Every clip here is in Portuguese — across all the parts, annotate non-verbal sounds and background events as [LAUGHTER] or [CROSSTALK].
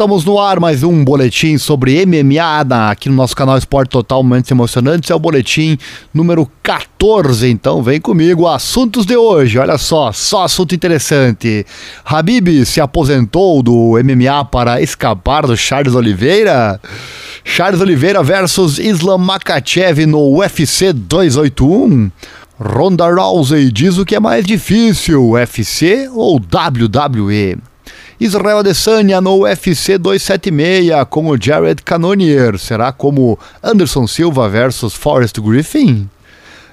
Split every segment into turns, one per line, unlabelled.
Estamos no ar, mais um boletim sobre MMA aqui no nosso canal Esporte Total Momentos Emocionantes. É o boletim número 14. Então vem comigo, assuntos de hoje. Olha só, só assunto interessante. Habib se aposentou do MMA para escapar do Charles Oliveira. Charles Oliveira versus Islam Makachev no UFC 281. Ronda Rousey diz o que é mais difícil, UFC ou WWE? Israel Adesanya no UFC 276 com o Jared Cannonier. Será como Anderson Silva versus Forrest Griffin?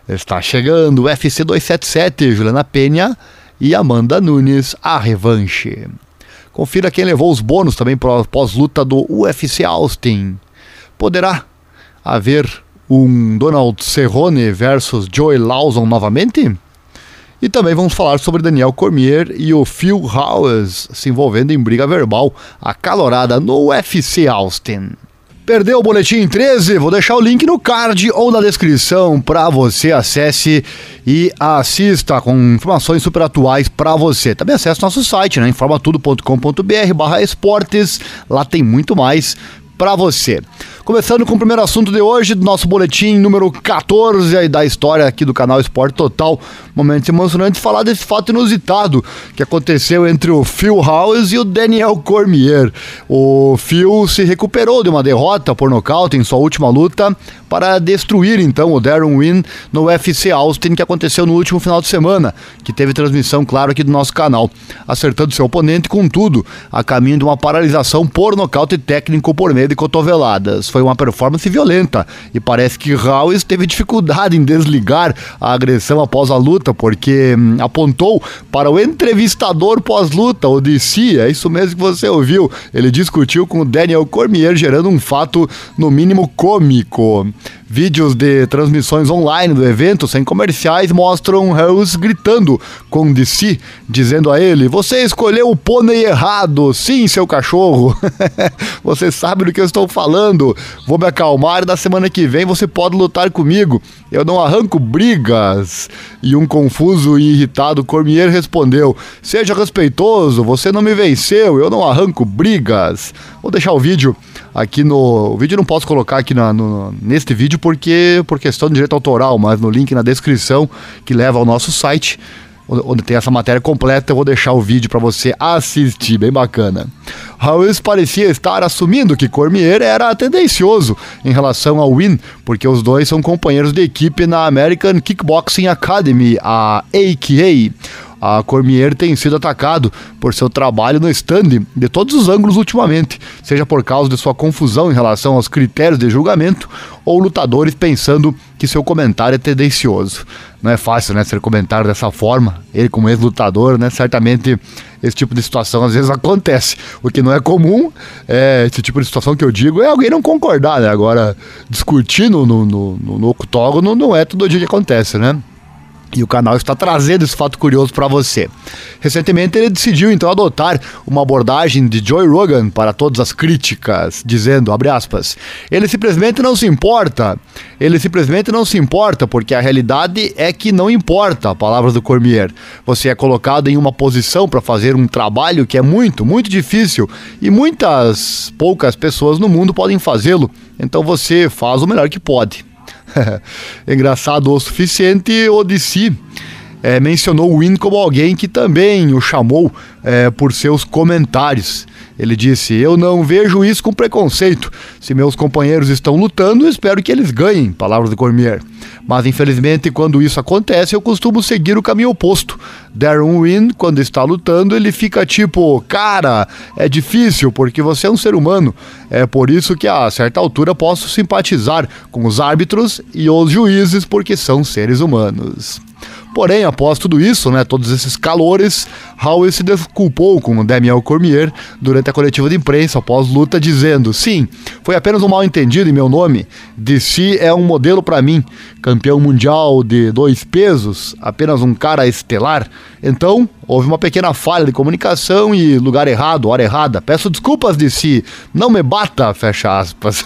Está chegando o UFC 277, Juliana Penha e Amanda Nunes, a revanche. Confira quem levou os bônus também pós-luta do UFC Austin. Poderá haver um Donald Cerrone versus Joey Lawson novamente? E também vamos falar sobre Daniel Cormier e o Phil Howes se envolvendo em briga verbal acalorada no UFC Austin. Perdeu o boletim 13? Vou deixar o link no card ou na descrição para você acesse e assista com informações super atuais para você. Também acesse nosso site, né, informatudo.com.br/esportes. Lá tem muito mais para você. Começando com o primeiro assunto de hoje, do nosso boletim número 14 da história aqui do canal Esporte Total. Momento emocionante falar desse fato inusitado que aconteceu entre o Phil Howes e o Daniel Cormier. O Phil se recuperou de uma derrota por nocaute em sua última luta para destruir então o Darren Wynn no UFC Austin que aconteceu no último final de semana, que teve transmissão, claro, aqui do nosso canal, acertando seu oponente com tudo, a caminho de uma paralisação por nocaute técnico por meio de cotoveladas foi uma performance violenta e parece que Howes teve dificuldade em desligar a agressão após a luta, porque hum, apontou para o entrevistador pós-luta, o DC, é isso mesmo que você ouviu. Ele discutiu com o Daniel Cormier, gerando um fato no mínimo cômico. Vídeos de transmissões online do evento, sem comerciais, mostram House gritando com DC, dizendo a ele: Você escolheu o pônei errado, sim, seu cachorro. [LAUGHS] você sabe do que eu estou falando. Vou me acalmar e na semana que vem você pode lutar comigo. Eu não arranco brigas. E um confuso e irritado Cormier respondeu: Seja respeitoso, você não me venceu, eu não arranco brigas. Vou deixar o vídeo aqui no. O vídeo não posso colocar aqui na, no, neste vídeo porque por questão de direito autoral, mas no link na descrição que leva ao nosso site, onde tem essa matéria completa, eu vou deixar o vídeo para você assistir, bem bacana. Howes parecia estar assumindo que Cormier era tendencioso em relação ao Win, porque os dois são companheiros de equipe na American Kickboxing Academy, a AKA. A Cormier tem sido atacado por seu trabalho no stand de todos os ângulos ultimamente, seja por causa de sua confusão em relação aos critérios de julgamento ou lutadores pensando que seu comentário é tendencioso. Não é fácil, né, ser comentário dessa forma. Ele como ex-lutador, né, certamente esse tipo de situação às vezes acontece. O que não é comum, é, esse tipo de situação que eu digo, é alguém não concordar, né? Agora, discutir no, no, no, no octógono não é todo dia que acontece, né? E o canal está trazendo esse fato curioso para você. Recentemente ele decidiu então adotar uma abordagem de Joe Rogan para todas as críticas, dizendo, aspas, ele simplesmente não se importa. Ele simplesmente não se importa porque a realidade é que não importa, palavras do Cormier. Você é colocado em uma posição para fazer um trabalho que é muito, muito difícil e muitas poucas pessoas no mundo podem fazê-lo. Então você faz o melhor que pode. [LAUGHS] Engraçado o suficiente, o DC é, mencionou o Win como alguém que também o chamou é, por seus comentários. Ele disse: Eu não vejo isso com preconceito. Se meus companheiros estão lutando, espero que eles ganhem. Palavras do Cormier. Mas infelizmente, quando isso acontece, eu costumo seguir o caminho oposto. Darren Wynn, quando está lutando, ele fica tipo: Cara, é difícil porque você é um ser humano. É por isso que a certa altura posso simpatizar com os árbitros e os juízes porque são seres humanos. Porém, após tudo isso, né, todos esses calores, Howe se desculpou com Daniel Cormier durante a coletiva de imprensa após luta, dizendo: Sim, foi apenas um mal entendido em meu nome. DC é um modelo para mim, campeão mundial de dois pesos, apenas um cara estelar. Então, houve uma pequena falha de comunicação e lugar errado, hora errada. Peço desculpas de si, não me bata, fecha aspas.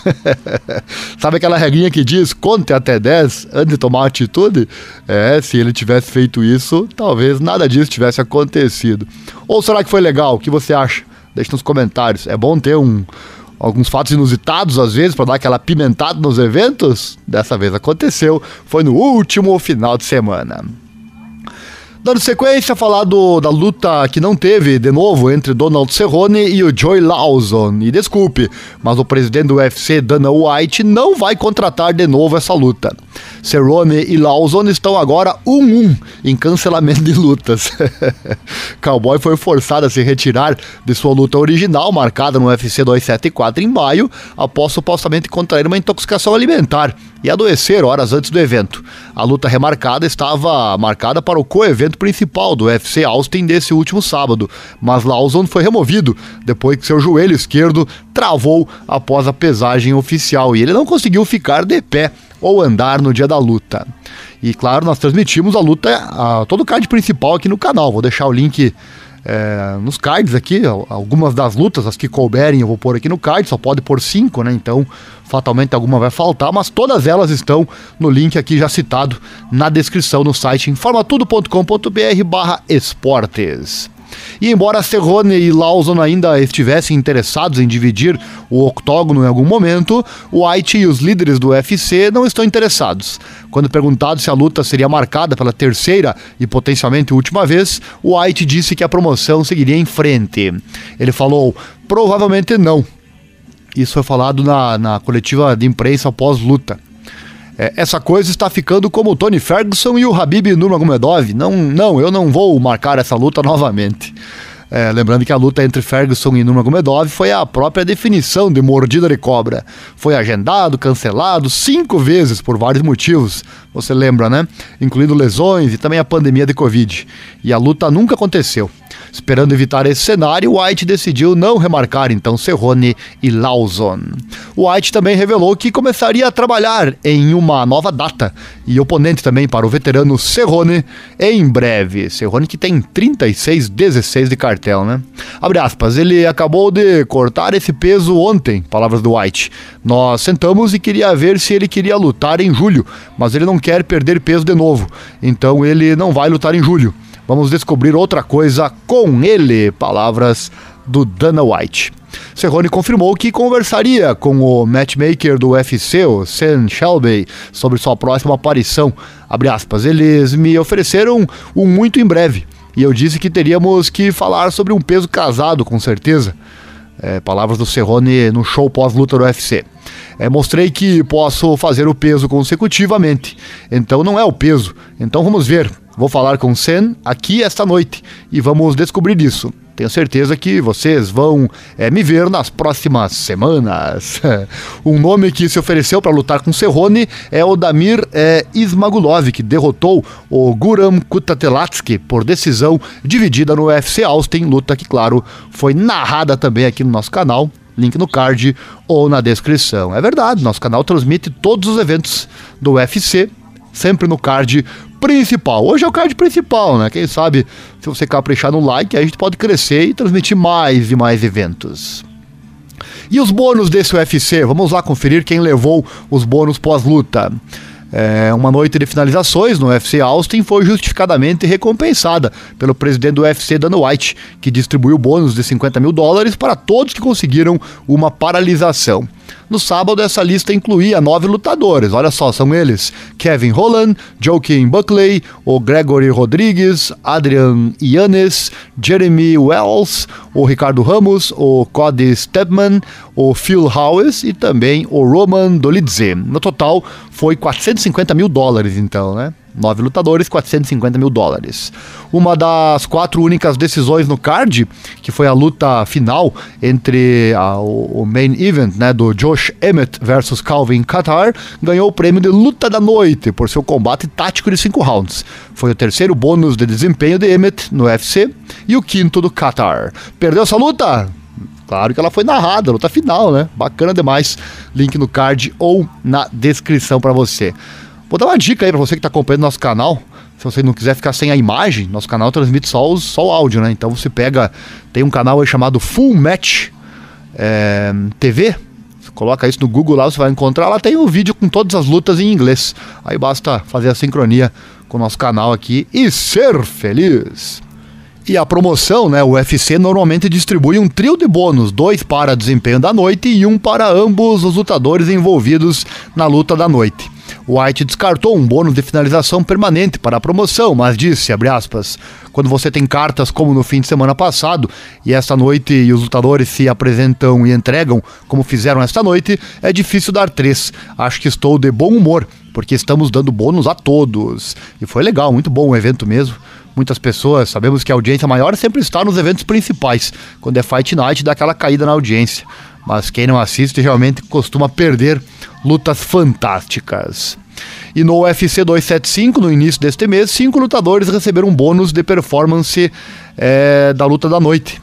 [LAUGHS] Sabe aquela regrinha que diz conte até 10 antes de tomar atitude? É, se ele tivesse feito isso, talvez nada disso tivesse acontecido. Ou será que foi legal? O que você acha? Deixa nos comentários. É bom ter um, alguns fatos inusitados às vezes para dar aquela pimentada nos eventos. Dessa vez aconteceu, foi no último final de semana. Dando sequência, falar do, da luta que não teve, de novo, entre Donald Cerrone e o Joey Lawson. E desculpe, mas o presidente do UFC, Dana White, não vai contratar de novo essa luta. Cerrone e Lawson estão agora 1-1 em cancelamento de lutas. [LAUGHS] Cowboy foi forçado a se retirar de sua luta original, marcada no UFC 274 em maio, após supostamente contrair uma intoxicação alimentar e adoecer horas antes do evento. A luta remarcada estava marcada para o co-evento principal do UFC Austin desse último sábado, mas Lawson foi removido depois que seu joelho esquerdo travou após a pesagem oficial e ele não conseguiu ficar de pé ou andar no dia da luta. E claro, nós transmitimos a luta, a, todo o card principal aqui no canal. Vou deixar o link é, nos cards aqui, algumas das lutas, as que couberem, eu vou pôr aqui no card, só pode pôr cinco, né? Então, fatalmente alguma vai faltar, mas todas elas estão no link aqui já citado na descrição no site informatudo.com.br barra esportes. E embora Cerrone e Lawson ainda estivessem interessados em dividir o octógono em algum momento, White e os líderes do UFC não estão interessados. Quando perguntado se a luta seria marcada pela terceira e potencialmente última vez, White disse que a promoção seguiria em frente. Ele falou: provavelmente não. Isso foi falado na, na coletiva de imprensa após luta. É, essa coisa está ficando como o Tony Ferguson e o Habib Nurmagomedov. Não, não, eu não vou marcar essa luta novamente. É, lembrando que a luta entre Ferguson e Nurmagomedov foi a própria definição de mordida de cobra. Foi agendado, cancelado cinco vezes por vários motivos, você lembra, né? Incluindo lesões e também a pandemia de Covid. E a luta nunca aconteceu. Esperando evitar esse cenário, White decidiu não remarcar então Cerrone e Lawson. White também revelou que começaria a trabalhar em uma nova data e oponente também para o veterano Cerrone em breve. Cerrone que tem 36-16 de cartel, né? Abre aspas, ele acabou de cortar esse peso ontem, palavras do White. Nós sentamos e queria ver se ele queria lutar em julho, mas ele não quer perder peso de novo, então ele não vai lutar em julho. Vamos descobrir outra coisa com ele. Palavras do Dana White. Cerrone confirmou que conversaria com o matchmaker do UFC, o Sam Shelby, sobre sua próxima aparição. Aspas, Eles me ofereceram um muito em breve e eu disse que teríamos que falar sobre um peso casado, com certeza. É, palavras do Cerrone no show pós-luta do UFC. É, mostrei que posso fazer o peso consecutivamente. Então não é o peso. Então vamos ver. Vou falar com Sen aqui esta noite e vamos descobrir isso. Tenho certeza que vocês vão é, me ver nas próximas semanas. [LAUGHS] um nome que se ofereceu para lutar com Serrone é o Damir é, Ismagulov, que derrotou o Guram Kutatelatsky por decisão dividida no UFC Austin, luta que, claro, foi narrada também aqui no nosso canal link no card ou na descrição. É verdade, nosso canal transmite todos os eventos do UFC, sempre no card principal. Hoje é o card principal, né? Quem sabe, se você caprichar no like, a gente pode crescer e transmitir mais e mais eventos. E os bônus desse UFC? Vamos lá conferir quem levou os bônus pós-luta. É, uma noite de finalizações no UFC Austin foi justificadamente recompensada pelo presidente do UFC, Dana White, que distribuiu bônus de 50 mil dólares para todos que conseguiram uma paralisação. No sábado, essa lista incluía nove lutadores. Olha só, são eles: Kevin Holland, Joaquin Buckley, o Gregory Rodrigues, Adrian Yanes, Jeremy Wells, o Ricardo Ramos, o Cody Stepman, o Phil Howes e também o Roman Dolidze. No total, foi 450 mil dólares, então, né? Nove lutadores, 450 mil dólares. Uma das quatro únicas decisões no card, que foi a luta final entre a, o, o, main event né, do Josh Emmett versus Calvin Qatar, ganhou o prêmio de luta da noite por seu combate tático de cinco rounds. Foi o terceiro bônus de desempenho de Emmett no UFC e o quinto do Qatar. Perdeu essa luta? Claro que ela foi narrada, luta final, né? Bacana demais. Link no card ou na descrição para você. Vou dar uma dica aí para você que está acompanhando nosso canal. Se você não quiser ficar sem a imagem, nosso canal transmite só, os, só o áudio, né? Então você pega. Tem um canal aí chamado Full Match é, TV. Você coloca isso no Google lá, você vai encontrar. Lá tem o um vídeo com todas as lutas em inglês. Aí basta fazer a sincronia com o nosso canal aqui e ser feliz. E a promoção, né? O UFC normalmente distribui um trio de bônus, dois para desempenho da noite e um para ambos os lutadores envolvidos na luta da noite. White descartou um bônus de finalização permanente para a promoção, mas disse, aspas, quando você tem cartas como no fim de semana passado, e esta noite e os lutadores se apresentam e entregam como fizeram esta noite, é difícil dar três. Acho que estou de bom humor, porque estamos dando bônus a todos. E foi legal, muito bom o evento mesmo muitas pessoas, sabemos que a audiência maior sempre está nos eventos principais. Quando é Fight Night, dá aquela caída na audiência. Mas quem não assiste realmente costuma perder lutas fantásticas. E no UFC 275, no início deste mês, cinco lutadores receberam um bônus de performance é, da luta da noite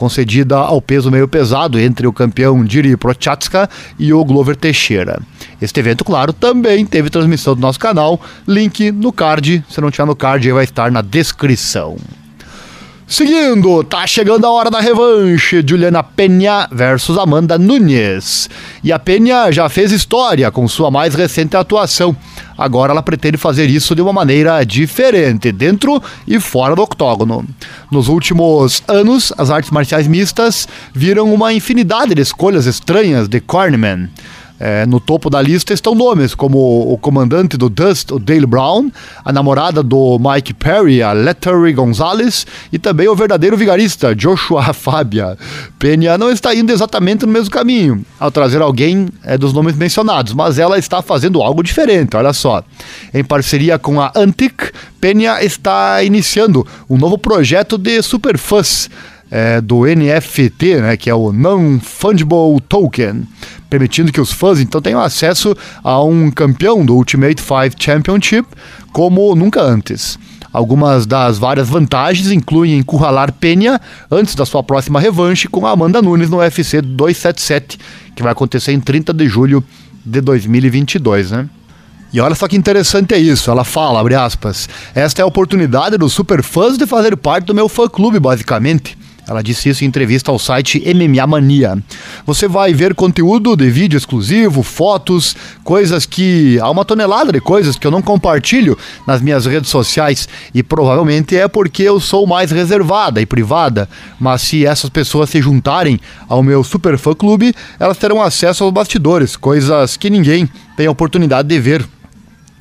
concedida ao peso meio pesado entre o campeão Diri Prochatska e o Glover Teixeira. Este evento, claro, também teve transmissão do nosso canal, link no card, se não tiver no card, vai estar na descrição. Seguindo, tá chegando a hora da revanche. Juliana Penha versus Amanda Nunes. E a Penha já fez história com sua mais recente atuação. Agora ela pretende fazer isso de uma maneira diferente, dentro e fora do octógono. Nos últimos anos, as artes marciais mistas viram uma infinidade de escolhas estranhas de Cornerman. É, no topo da lista estão nomes como o comandante do Dust, o Dale Brown, a namorada do Mike Perry, a Lettery Gonzalez, e também o verdadeiro vigarista, Joshua [LAUGHS] Fábia. Penha não está indo exatamente no mesmo caminho ao trazer alguém é, dos nomes mencionados, mas ela está fazendo algo diferente, olha só. Em parceria com a Antic, Penha está iniciando um novo projeto de Superfuzz. É, do NFT, né, que é o Non-Fungible Token permitindo que os fãs então tenham acesso a um campeão do Ultimate Five Championship como nunca antes. Algumas das várias vantagens incluem encurralar Penha antes da sua próxima revanche com Amanda Nunes no UFC 277, que vai acontecer em 30 de julho de 2022, né? E olha só que interessante é isso. Ela fala, abre aspas, esta é a oportunidade dos superfãs de fazer parte do meu fã-clube, basicamente. Ela disse isso em entrevista ao site MMA Mania. Você vai ver conteúdo de vídeo exclusivo, fotos, coisas que. há uma tonelada de coisas que eu não compartilho nas minhas redes sociais e provavelmente é porque eu sou mais reservada e privada. Mas se essas pessoas se juntarem ao meu super fã clube, elas terão acesso aos bastidores, coisas que ninguém tem a oportunidade de ver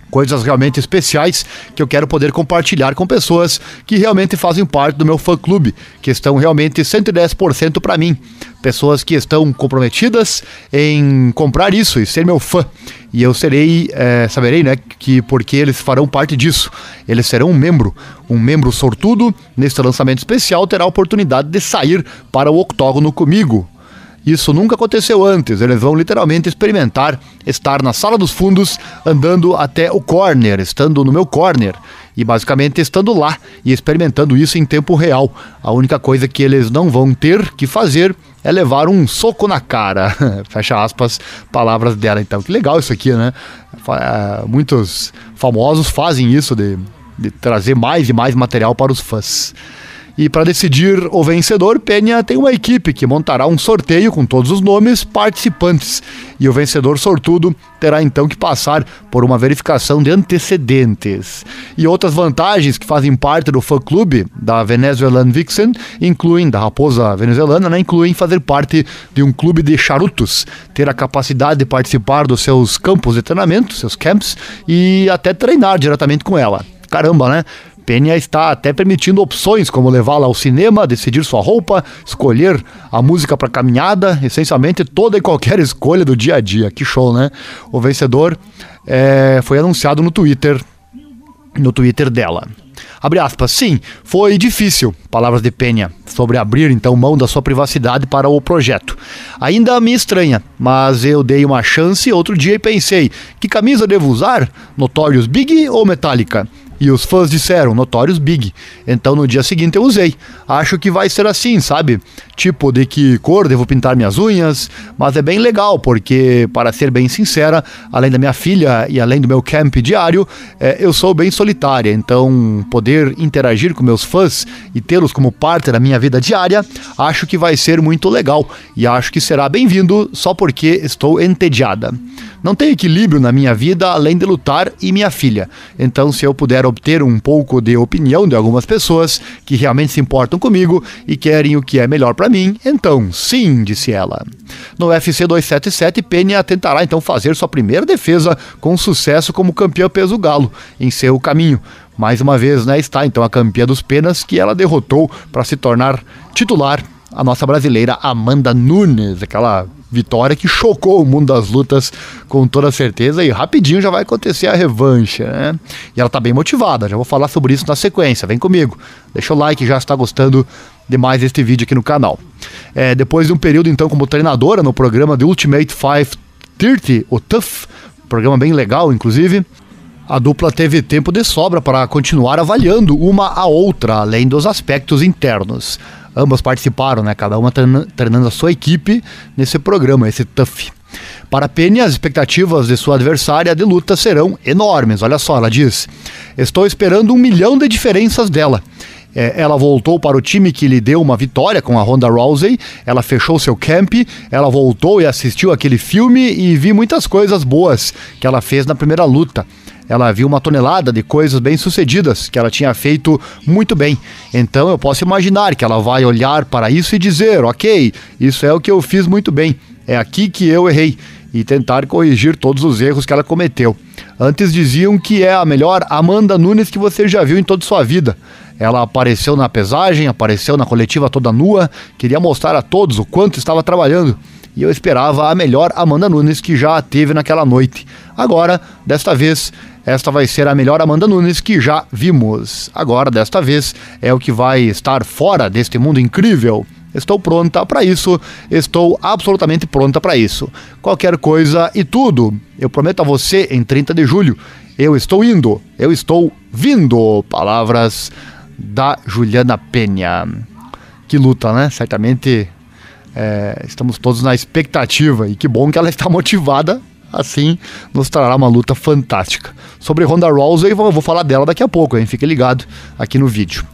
coisas realmente especiais que eu quero poder compartilhar com pessoas que realmente fazem parte do meu fã-clube, que estão realmente 110% para mim. Pessoas que estão comprometidas em comprar isso e ser meu fã. E eu serei, é, saberei, né, que porque eles farão parte disso. Eles serão um membro, um membro sortudo. Neste lançamento especial terá a oportunidade de sair para o octógono comigo isso nunca aconteceu antes. Eles vão literalmente experimentar estar na sala dos fundos, andando até o corner, estando no meu corner e basicamente estando lá e experimentando isso em tempo real. A única coisa que eles não vão ter que fazer é levar um soco na cara. [LAUGHS] Fecha aspas, palavras dela. Então, que legal isso aqui, né? É, muitos famosos fazem isso de, de trazer mais e mais material para os fãs. E para decidir o vencedor, Penha tem uma equipe que montará um sorteio com todos os nomes participantes. E o vencedor sortudo terá então que passar por uma verificação de antecedentes. E outras vantagens que fazem parte do fã-clube da Venezuelan Vixen incluem, da raposa venezuelana, né, incluem fazer parte de um clube de charutos, ter a capacidade de participar dos seus campos de treinamento, seus camps, e até treinar diretamente com ela. Caramba, né? Penha está até permitindo opções como levá-la ao cinema, decidir sua roupa, escolher a música para caminhada, essencialmente toda e qualquer [LAUGHS] escolha do dia a dia. Que show, né? O vencedor é, foi anunciado no Twitter, no Twitter dela. Abre aspas, sim, foi difícil, palavras de Penha, sobre abrir então mão da sua privacidade para o projeto. Ainda me estranha, mas eu dei uma chance outro dia e pensei, que camisa devo usar? Notorious Big ou Metallica? E os fãs disseram, notórios Big. Então no dia seguinte eu usei. Acho que vai ser assim, sabe? Tipo, de que cor devo pintar minhas unhas. Mas é bem legal, porque, para ser bem sincera, além da minha filha e além do meu camp diário, é, eu sou bem solitária. Então, poder interagir com meus fãs e tê-los como parte da minha vida diária, acho que vai ser muito legal. E acho que será bem-vindo só porque estou entediada. Não tem equilíbrio na minha vida além de lutar e minha filha. Então, se eu puder obter um pouco de opinião de algumas pessoas que realmente se importam comigo e querem o que é melhor para mim, então sim, disse ela. No UFC 277, Penha tentará então fazer sua primeira defesa com sucesso como campeã peso galo em seu caminho. Mais uma vez, né, está então a campeã dos penas que ela derrotou para se tornar titular a nossa brasileira Amanda Nunes, aquela vitória que chocou o mundo das lutas com toda certeza e rapidinho já vai acontecer a revanche, né? E ela tá bem motivada, já vou falar sobre isso na sequência, vem comigo. Deixa o like já está gostando demais deste vídeo aqui no canal. É, depois de um período então como treinadora no programa The Ultimate 530, o TUF, programa bem legal inclusive, a dupla teve tempo de sobra para continuar avaliando uma a outra, além dos aspectos internos ambas participaram, né? Cada uma treinando a sua equipe nesse programa, esse TUF. Para Penny, as expectativas de sua adversária de luta serão enormes. Olha só, ela diz: Estou esperando um milhão de diferenças dela. É, ela voltou para o time que lhe deu uma vitória com a Ronda Rousey. Ela fechou seu camp, ela voltou e assistiu aquele filme e vi muitas coisas boas que ela fez na primeira luta ela viu uma tonelada de coisas bem-sucedidas que ela tinha feito muito bem. Então eu posso imaginar que ela vai olhar para isso e dizer: ok, isso é o que eu fiz muito bem, é aqui que eu errei. E tentar corrigir todos os erros que ela cometeu. Antes diziam que é a melhor Amanda Nunes que você já viu em toda sua vida. Ela apareceu na pesagem, apareceu na coletiva toda nua, queria mostrar a todos o quanto estava trabalhando e eu esperava a melhor Amanda Nunes que já teve naquela noite. Agora, desta vez, esta vai ser a melhor Amanda Nunes que já vimos. Agora, desta vez, é o que vai estar fora deste mundo incrível. Estou pronta para isso, estou absolutamente pronta para isso. Qualquer coisa e tudo, eu prometo a você em 30 de julho. Eu estou indo, eu estou vindo. Palavras da Juliana Penha. Que luta, né? Certamente é, estamos todos na expectativa e que bom que ela está motivada. Assim, nos trará uma luta fantástica. Sobre Ronda Rousey, eu vou falar dela daqui a pouco, hein? Fique ligado aqui no vídeo.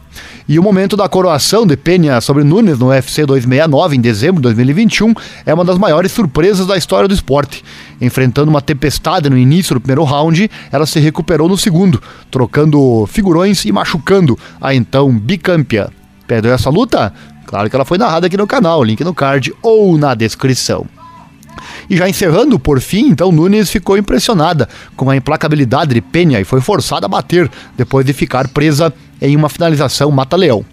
E o momento da coroação de Penha sobre Nunes no UFC 269 em dezembro de 2021 é uma das maiores surpresas da história do esporte. Enfrentando uma tempestade no início do primeiro round, ela se recuperou no segundo, trocando figurões e machucando a então bicampeã. Perdeu essa luta? Claro que ela foi narrada aqui no canal, link no card ou na descrição. E já encerrando, por fim, então Nunes ficou impressionada com a implacabilidade de Penha e foi forçada a bater depois de ficar presa em uma finalização mata-leão.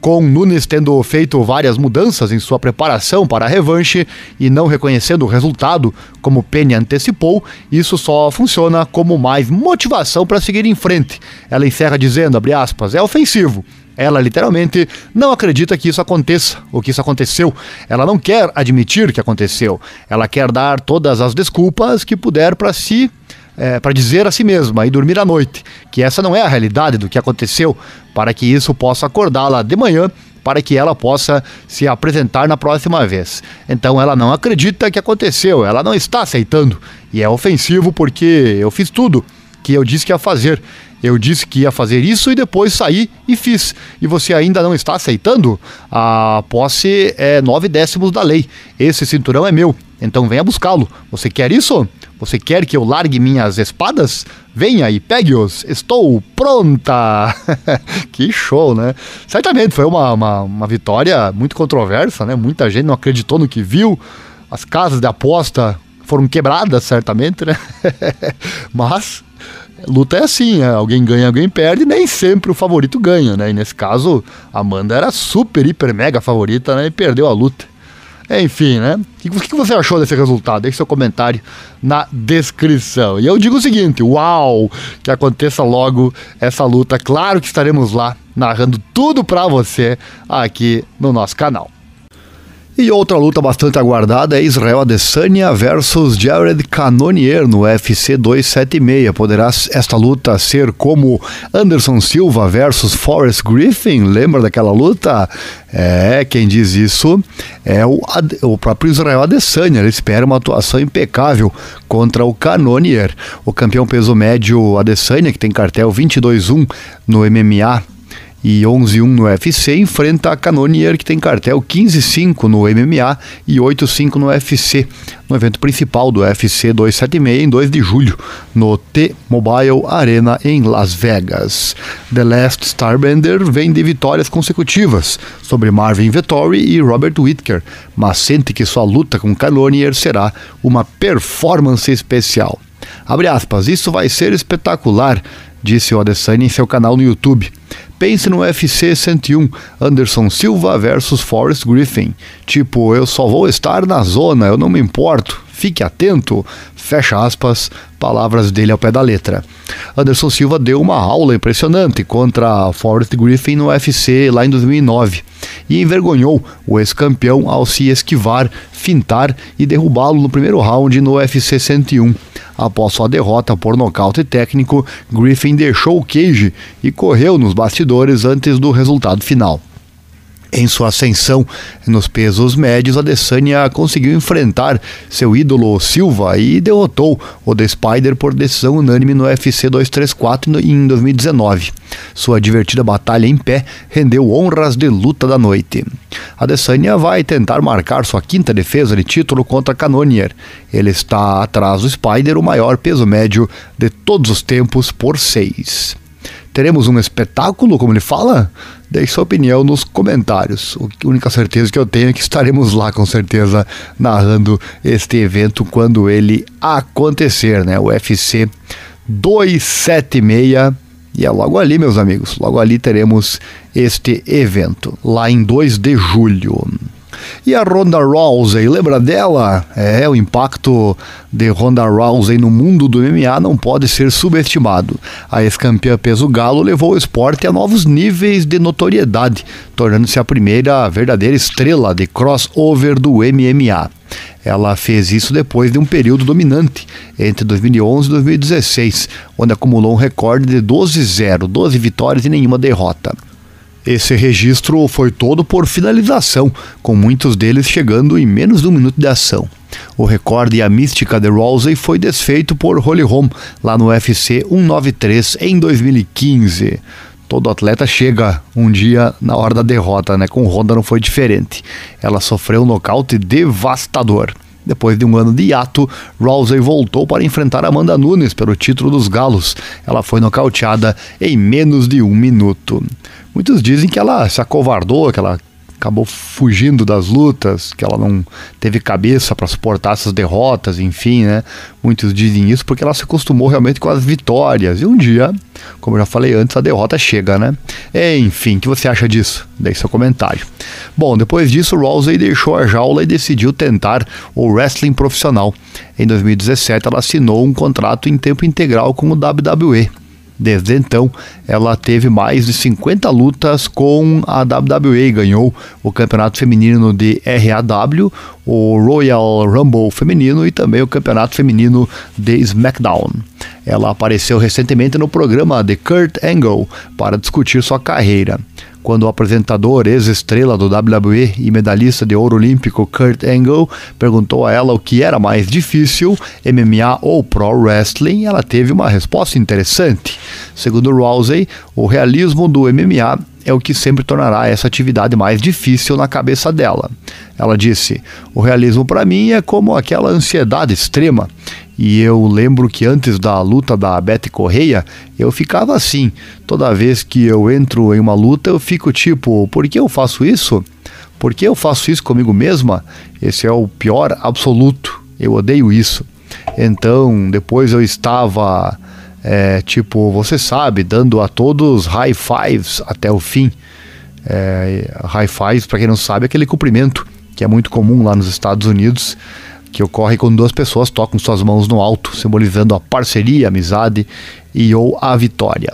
Com Nunes tendo feito várias mudanças em sua preparação para a revanche e não reconhecendo o resultado, como Penha antecipou, isso só funciona como mais motivação para seguir em frente. Ela encerra dizendo, aspas, é ofensivo, ela literalmente não acredita que isso aconteça, ou que isso aconteceu. Ela não quer admitir que aconteceu. Ela quer dar todas as desculpas que puder para si é, para dizer a si mesma e dormir à noite que essa não é a realidade do que aconteceu, para que isso possa acordá-la de manhã, para que ela possa se apresentar na próxima vez. Então ela não acredita que aconteceu, ela não está aceitando. E é ofensivo porque eu fiz tudo eu disse que ia fazer. Eu disse que ia fazer isso e depois saí e fiz. E você ainda não está aceitando? A posse é nove décimos da lei. Esse cinturão é meu, então venha buscá-lo. Você quer isso? Você quer que eu largue minhas espadas? Venha e pegue-os. Estou pronta! [LAUGHS] que show, né? Certamente foi uma, uma, uma vitória muito controversa, né? Muita gente não acreditou no que viu. As casas de aposta foram quebradas, certamente, né? [LAUGHS] Mas luta é assim, é, alguém ganha, alguém perde, nem sempre o favorito ganha, né? E nesse caso, Amanda era super, hiper, mega favorita, né? E perdeu a luta. Enfim, né? O que, você achou desse resultado? Deixe seu comentário na descrição. E eu digo o seguinte: uau! Que aconteça logo essa luta. Claro que estaremos lá narrando tudo para você aqui no nosso canal. E outra luta bastante aguardada é Israel Adesanya versus Jared Cannonier no UFC 276. Poderá esta luta ser como Anderson Silva versus Forrest Griffin? Lembra daquela luta? É, quem diz isso é o, o próprio Israel Adesanya. Ele espera uma atuação impecável contra o Cannonier. O campeão peso médio Adesanya, que tem cartel 22-1 no MMA e 11-1 no UFC, enfrenta a Cannonier, que tem cartel 15-5 no MMA e 8-5 no UFC, no evento principal do UFC 276 em 2 de julho, no T-Mobile Arena em Las Vegas. The Last Starbender vem de vitórias consecutivas sobre Marvin Vettori e Robert Whittaker, mas sente que sua luta com Cannonier será uma performance especial. Abre aspas, isso vai ser espetacular, disse o Adesanya em seu canal no YouTube. Pense no UFC 101, Anderson Silva versus Forrest Griffin. Tipo, eu só vou estar na zona, eu não me importo. Fique atento. Fecha aspas, palavras dele ao pé da letra. Anderson Silva deu uma aula impressionante contra Forrest Griffin no UFC lá em 2009 e envergonhou o ex-campeão ao se esquivar, fintar e derrubá-lo no primeiro round no UFC 101. Após sua derrota por nocaute técnico, Griffin deixou o cage e correu nos bastidores antes do resultado final. Em sua ascensão nos pesos médios, Adesanya conseguiu enfrentar seu ídolo Silva e derrotou o The Spider por decisão unânime no UFC 234 em 2019. Sua divertida batalha em pé rendeu honras de luta da noite. Adesanya vai tentar marcar sua quinta defesa de título contra Cannonier. Ele está atrás do Spider, o maior peso médio de todos os tempos, por seis. Teremos um espetáculo, como ele fala? Deixe sua opinião nos comentários. A única certeza que eu tenho é que estaremos lá, com certeza, narrando este evento quando ele acontecer, né? O UFC 276. E é logo ali, meus amigos. Logo ali teremos este evento, lá em 2 de julho. E a Ronda Rousey, lembra dela? É, o impacto de Ronda Rousey no mundo do MMA não pode ser subestimado. A ex-campeã peso galo levou o esporte a novos níveis de notoriedade, tornando-se a primeira verdadeira estrela de crossover do MMA. Ela fez isso depois de um período dominante entre 2011 e 2016, onde acumulou um recorde de 12-0, 12 vitórias e nenhuma derrota. Esse registro foi todo por finalização, com muitos deles chegando em menos de um minuto de ação. O recorde e a mística de Rousey foi desfeito por Holly Holm lá no UFC 193 em 2015. Todo atleta chega um dia na hora da derrota, né? Com Honda não foi diferente. Ela sofreu um nocaute devastador. Depois de um ano de hiato, Rousey voltou para enfrentar Amanda Nunes pelo título dos Galos. Ela foi nocauteada em menos de um minuto. Muitos dizem que ela se acovardou, que ela acabou fugindo das lutas, que ela não teve cabeça para suportar essas derrotas, enfim, né? Muitos dizem isso porque ela se acostumou realmente com as vitórias. E um dia, como eu já falei antes, a derrota chega, né? Enfim, o que você acha disso? Deixe seu comentário. Bom, depois disso, Rousey deixou a jaula e decidiu tentar o wrestling profissional. Em 2017, ela assinou um contrato em tempo integral com o WWE Desde então, ela teve mais de 50 lutas com a WWE, ganhou o campeonato feminino de RAW, o Royal Rumble feminino e também o campeonato feminino de SmackDown. Ela apareceu recentemente no programa de Kurt Angle para discutir sua carreira quando o apresentador, ex-estrela do WWE e medalhista de ouro olímpico Kurt Angle, perguntou a ela o que era mais difícil, MMA ou Pro Wrestling, ela teve uma resposta interessante. Segundo Rousey, o realismo do MMA é o que sempre tornará essa atividade mais difícil na cabeça dela. Ela disse: O realismo para mim é como aquela ansiedade extrema. E eu lembro que antes da luta da Beth Correia, eu ficava assim. Toda vez que eu entro em uma luta, eu fico tipo: por que eu faço isso? Por que eu faço isso comigo mesma? Esse é o pior absoluto. Eu odeio isso. Então, depois eu estava é, tipo, você sabe, dando a todos high fives até o fim. É, high fives, para quem não sabe, é aquele cumprimento que é muito comum lá nos Estados Unidos, que ocorre quando duas pessoas tocam suas mãos no alto, simbolizando a parceria, a amizade e ou a vitória.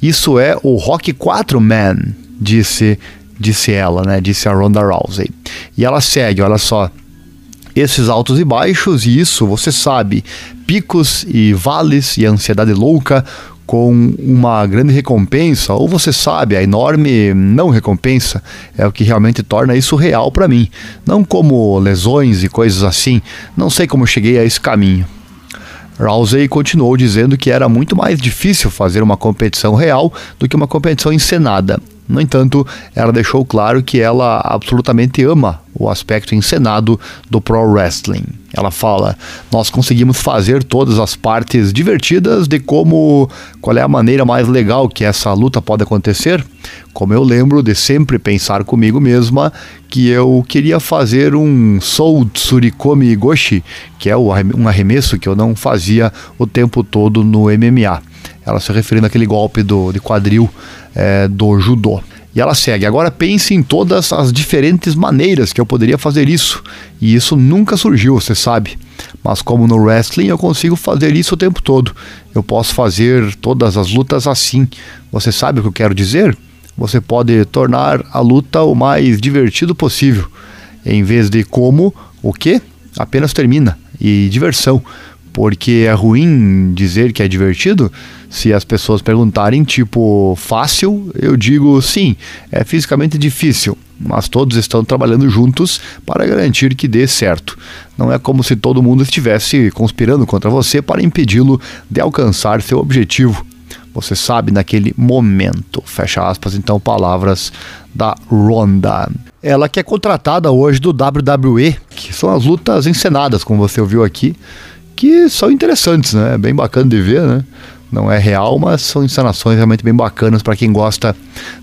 Isso é o Rock 4 Man, disse, disse ela, né? Disse a Ronda Rousey. E ela segue, olha só esses altos e baixos, e isso você sabe, picos e vales e ansiedade louca com uma grande recompensa, ou você sabe, a enorme não recompensa é o que realmente torna isso real para mim, não como lesões e coisas assim. Não sei como cheguei a esse caminho. Rousey continuou dizendo que era muito mais difícil fazer uma competição real do que uma competição encenada. No entanto, ela deixou claro que ela absolutamente ama o aspecto encenado do pro wrestling. Ela fala: "Nós conseguimos fazer todas as partes divertidas de como qual é a maneira mais legal que essa luta pode acontecer. Como eu lembro de sempre pensar comigo mesma que eu queria fazer um Soul Tsurikomi Goshi, que é um arremesso que eu não fazia o tempo todo no MMA. Ela se referindo àquele golpe do, de quadril é, do judô. E ela segue. Agora pense em todas as diferentes maneiras que eu poderia fazer isso. E isso nunca surgiu, você sabe. Mas como no wrestling eu consigo fazer isso o tempo todo. Eu posso fazer todas as lutas assim. Você sabe o que eu quero dizer? Você pode tornar a luta o mais divertido possível. Em vez de como, o que? Apenas termina. E diversão porque é ruim dizer que é divertido. Se as pessoas perguntarem, tipo, fácil, eu digo sim, é fisicamente difícil, mas todos estão trabalhando juntos para garantir que dê certo. Não é como se todo mundo estivesse conspirando contra você para impedi-lo de alcançar seu objetivo. Você sabe naquele momento. Fecha aspas, então, palavras da Ronda. Ela que é contratada hoje do WWE, que são as lutas encenadas, como você ouviu aqui que são interessantes, né? É bem bacana de ver, né? Não é real, mas são encenações realmente bem bacanas para quem gosta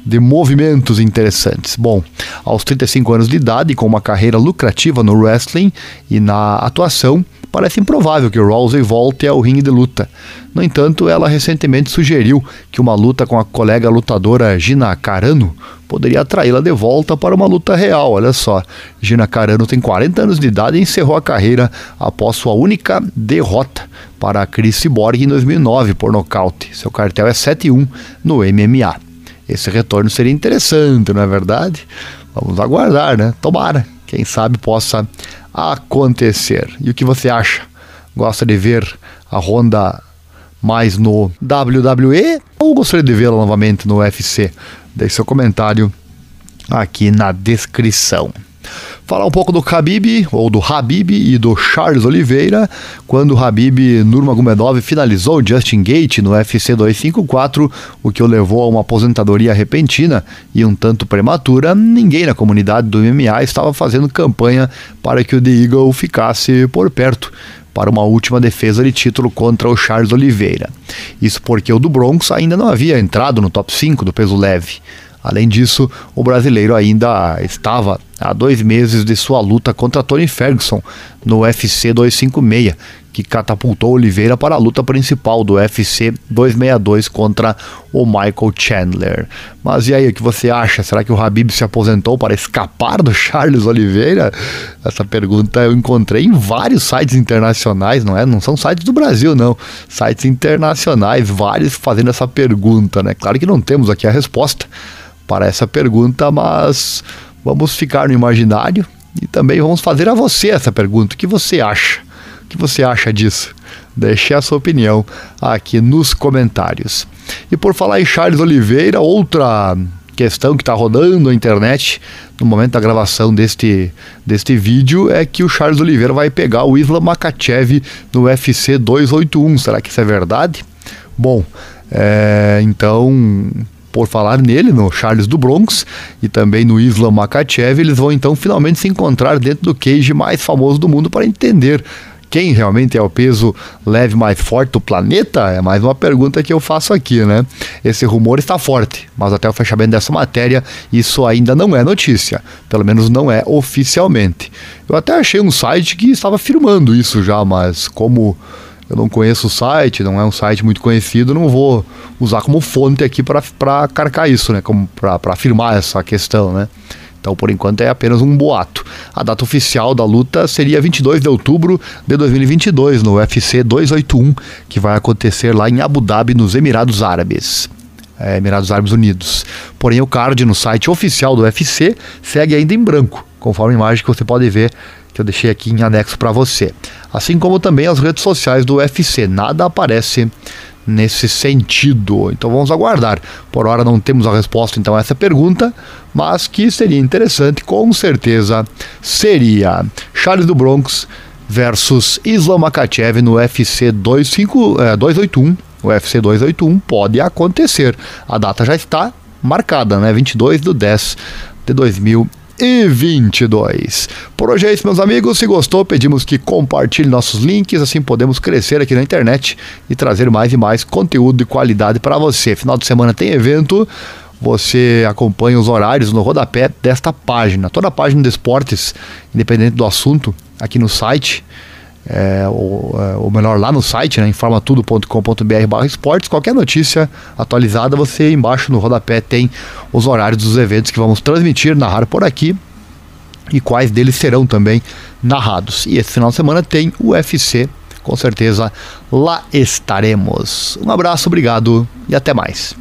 de movimentos interessantes. Bom, aos 35 anos de idade, com uma carreira lucrativa no wrestling e na atuação, parece improvável que Rousey volte ao ringue de luta. No entanto, ela recentemente sugeriu que uma luta com a colega lutadora Gina Carano poderia atraí-la de volta para uma luta real. Olha só, Gina Carano tem 40 anos de idade e encerrou a carreira após sua única derrota para Chris Cyborg em 2009 por nocaute. Seu cartel é 7-1 no MMA. Esse retorno seria interessante, não é verdade? Vamos aguardar, né? Tomara. Quem sabe possa acontecer. E o que você acha? Gosta de ver a Honda mais no WWE ou gostaria de vê-la novamente no UFC? Deixe seu comentário aqui na descrição. Falar um pouco do Khabib, ou do Habib e do Charles Oliveira, quando o Habib Nurmagomedov finalizou Justin Gate no UFC 254, o que o levou a uma aposentadoria repentina e um tanto prematura, ninguém na comunidade do MMA estava fazendo campanha para que o The Eagle ficasse por perto para uma última defesa de título contra o Charles Oliveira. Isso porque o do Bronx ainda não havia entrado no top 5 do peso leve. Além disso, o brasileiro ainda estava há dois meses de sua luta contra Tony Ferguson no UFC 256, que catapultou Oliveira para a luta principal do UFC 262 contra o Michael Chandler. Mas e aí, o que você acha? Será que o Habib se aposentou para escapar do Charles Oliveira? Essa pergunta eu encontrei em vários sites internacionais, não é? Não são sites do Brasil, não. Sites internacionais, vários fazendo essa pergunta, né? Claro que não temos aqui a resposta para essa pergunta, mas vamos ficar no imaginário e também vamos fazer a você essa pergunta. O que você acha? O que você acha disso? Deixe a sua opinião aqui nos comentários. E por falar em Charles Oliveira, outra questão que está rodando na internet no momento da gravação deste, deste vídeo é que o Charles Oliveira vai pegar o Islam Makachev no UFC 281. Será que isso é verdade? Bom, é, então por falar nele, no Charles do Bronx e também no Islam Makachev, eles vão então finalmente se encontrar dentro do cage mais famoso do mundo para entender quem realmente é o peso leve mais forte do planeta? É mais uma pergunta que eu faço aqui, né? Esse rumor está forte, mas até o fechamento dessa matéria, isso ainda não é notícia. Pelo menos não é oficialmente. Eu até achei um site que estava afirmando isso já, mas como eu não conheço o site, não é um site muito conhecido, não vou usar como fonte aqui para carcar isso, né? Para afirmar essa questão, né? Então, por enquanto, é apenas um boato. A data oficial da luta seria 22 de outubro de 2022, no UFC 281, que vai acontecer lá em Abu Dhabi, nos Emirados Árabes. É, Emirados Árabes Unidos. Porém, o card no site oficial do UFC segue ainda em branco, conforme a imagem que você pode ver que eu deixei aqui em anexo para você. Assim como também as redes sociais do UFC. Nada aparece nesse sentido. Então vamos aguardar. Por hora não temos a resposta então a essa pergunta, mas que seria interessante, com certeza seria Charles do Bronx versus Islam Makachev no UFC 25, é, 281. O UFC 281 pode acontecer. A data já está, marcada, né? 22 do 10 de 2022. Por hoje é isso, meus amigos. Se gostou, pedimos que compartilhe nossos links, assim podemos crescer aqui na internet e trazer mais e mais conteúdo de qualidade para você. Final de semana tem evento. Você acompanha os horários no rodapé desta página. Toda a página de esportes, independente do assunto, aqui no site. É, ou, é, ou, melhor, lá no site, né, informatudo.com.br barra esportes, qualquer notícia atualizada, você embaixo no rodapé tem os horários dos eventos que vamos transmitir, narrar por aqui e quais deles serão também narrados. E esse final de semana tem o UFC, com certeza lá estaremos. Um abraço, obrigado e até mais.